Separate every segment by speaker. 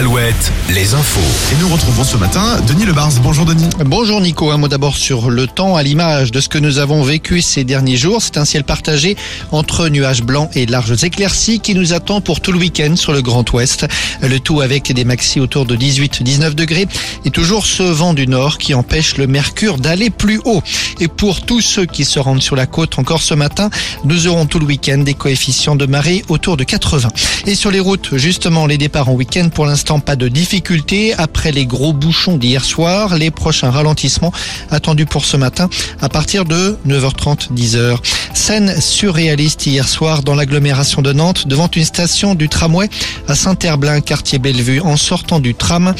Speaker 1: Alouette, les infos.
Speaker 2: Et nous retrouvons ce matin Denis Lebars. Bonjour Denis.
Speaker 3: Bonjour Nico, un mot d'abord sur le temps à l'image de ce que nous avons vécu ces derniers jours. C'est un ciel partagé entre nuages blancs et larges éclaircies qui nous attend pour tout le week-end sur le Grand Ouest. Le tout avec des maxis autour de 18-19 degrés et toujours ce vent du nord qui empêche le mercure d'aller plus haut. Et pour tous ceux qui se rendent sur la côte encore ce matin, nous aurons tout le week-end des coefficients de marée autour de 80. Et sur les routes, justement, les départs en week-end, pour l'instant, pas de difficultés. Après les gros bouchons d'hier soir, les prochains ralentissements attendus pour ce matin à partir de 9h30, 10h. Scène surréaliste hier soir dans l'agglomération de Nantes devant une station du tramway à Saint-Herblain, quartier Bellevue. En sortant du tram,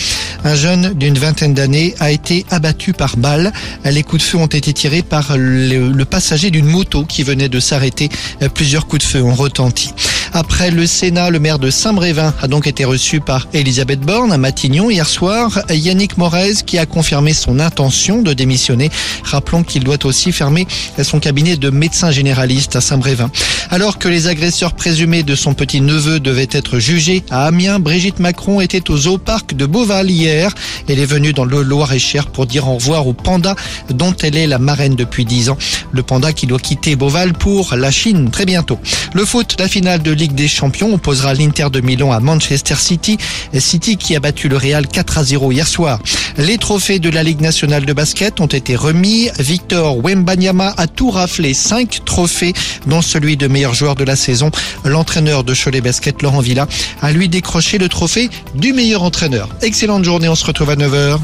Speaker 3: un jeune d'une vingtaine d'années a été abattu par balle. Les coups de feu ont été tirés par le passager d'une moto qui venait de s'arrêter. Plusieurs coups de feu ont retenti. Après le Sénat, le maire de Saint-Brévin a donc été reçu par Elisabeth Borne à Matignon hier soir. Yannick Morez qui a confirmé son intention de démissionner. Rappelons qu'il doit aussi fermer son cabinet de médecin généraliste à Saint-Brévin. Alors que les agresseurs présumés de son petit-neveu devaient être jugés à Amiens, Brigitte Macron était au zoo parc de Beauval hier. Elle est venue dans le Loir-et-Cher pour dire au revoir au panda dont elle est la marraine depuis 10 ans. Le panda qui doit quitter Beauval pour la Chine très bientôt. Le foot, la finale de Ligue des Champions opposera l'Inter de Milan à Manchester City. City qui a battu le Real 4 à 0 hier soir. Les trophées de la Ligue nationale de basket ont été remis. Victor Wembanyama a tout raflé, 5 trophées, dont celui de meilleur joueur de la saison. L'entraîneur de Cholet Basket, Laurent Villa, a lui décroché le trophée du meilleur entraîneur. Excellente journée, on se retrouve à 9h.